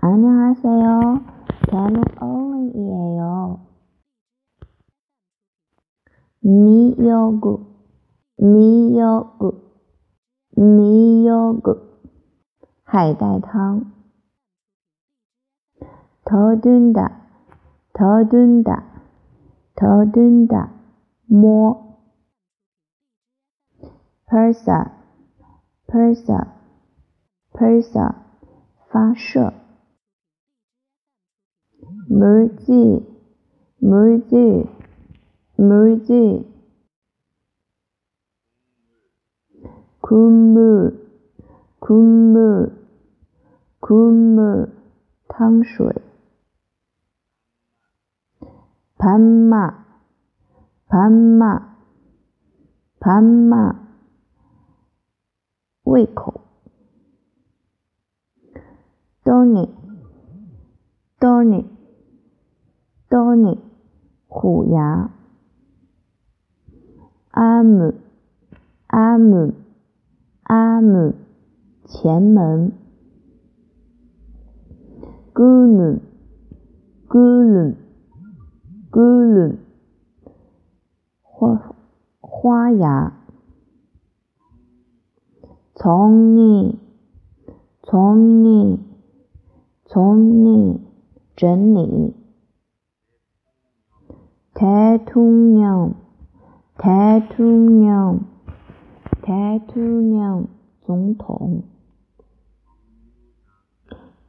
안녕하세요. 저는 어울이에요. 미역국, 미역국, 미역국, 海带汤. 더든다, 더든다, 더든다,摸. persa, persa, persa, 发射。 물지, 물지, 물지. 국물, 국물, 국물, 汤水. 반마, 반마, 반마, 胃口. Tony, Tony, Tony，虎牙。阿姆，阿姆，阿姆，前门。咕噜，咕噜，咕噜，花花牙。从你，从你，从你。整理。tetunyam 宁总统，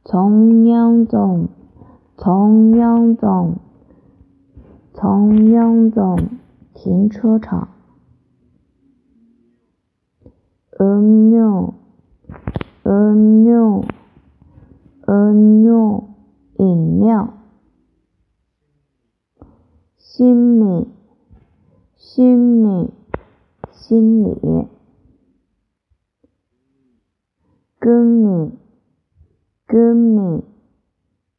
中央总，中央总，中央总停车场。恩妞，恩妞，饮料。心理，心理，心理，跟你，跟你，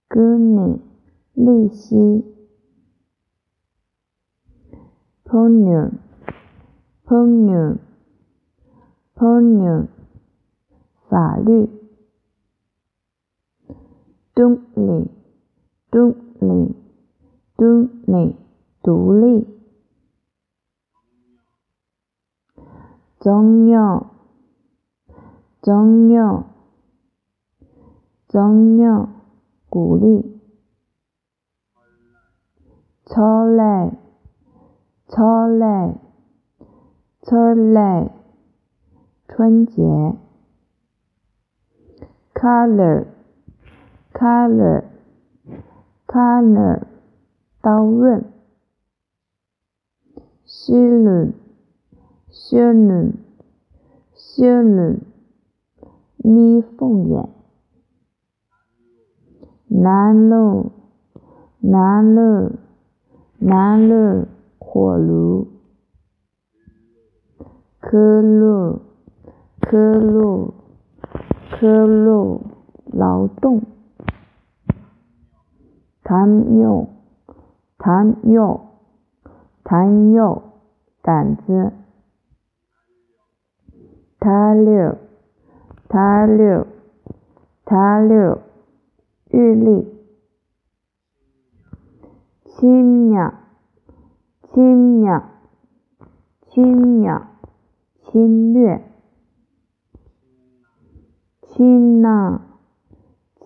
跟你，利息，pony，pony，pony，法律。独立，中央，中央，中央，鼓励。超累，超累，超累。春节。Color。color color 刀刃，shilling shilling shilling 眯缝眼，南路南路南路火炉，科路科路科路劳动。糖尿，糖尿，糖尿，胆子。他六，他六，他六，日历。青鸟，青鸟，青鸟，侵略。青呐，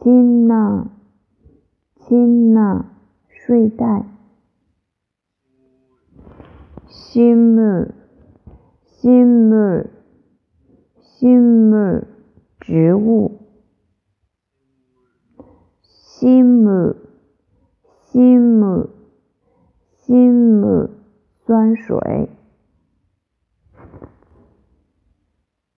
青呐。新纳睡袋，新木，新木，新木植物，新木，新木，新木酸水。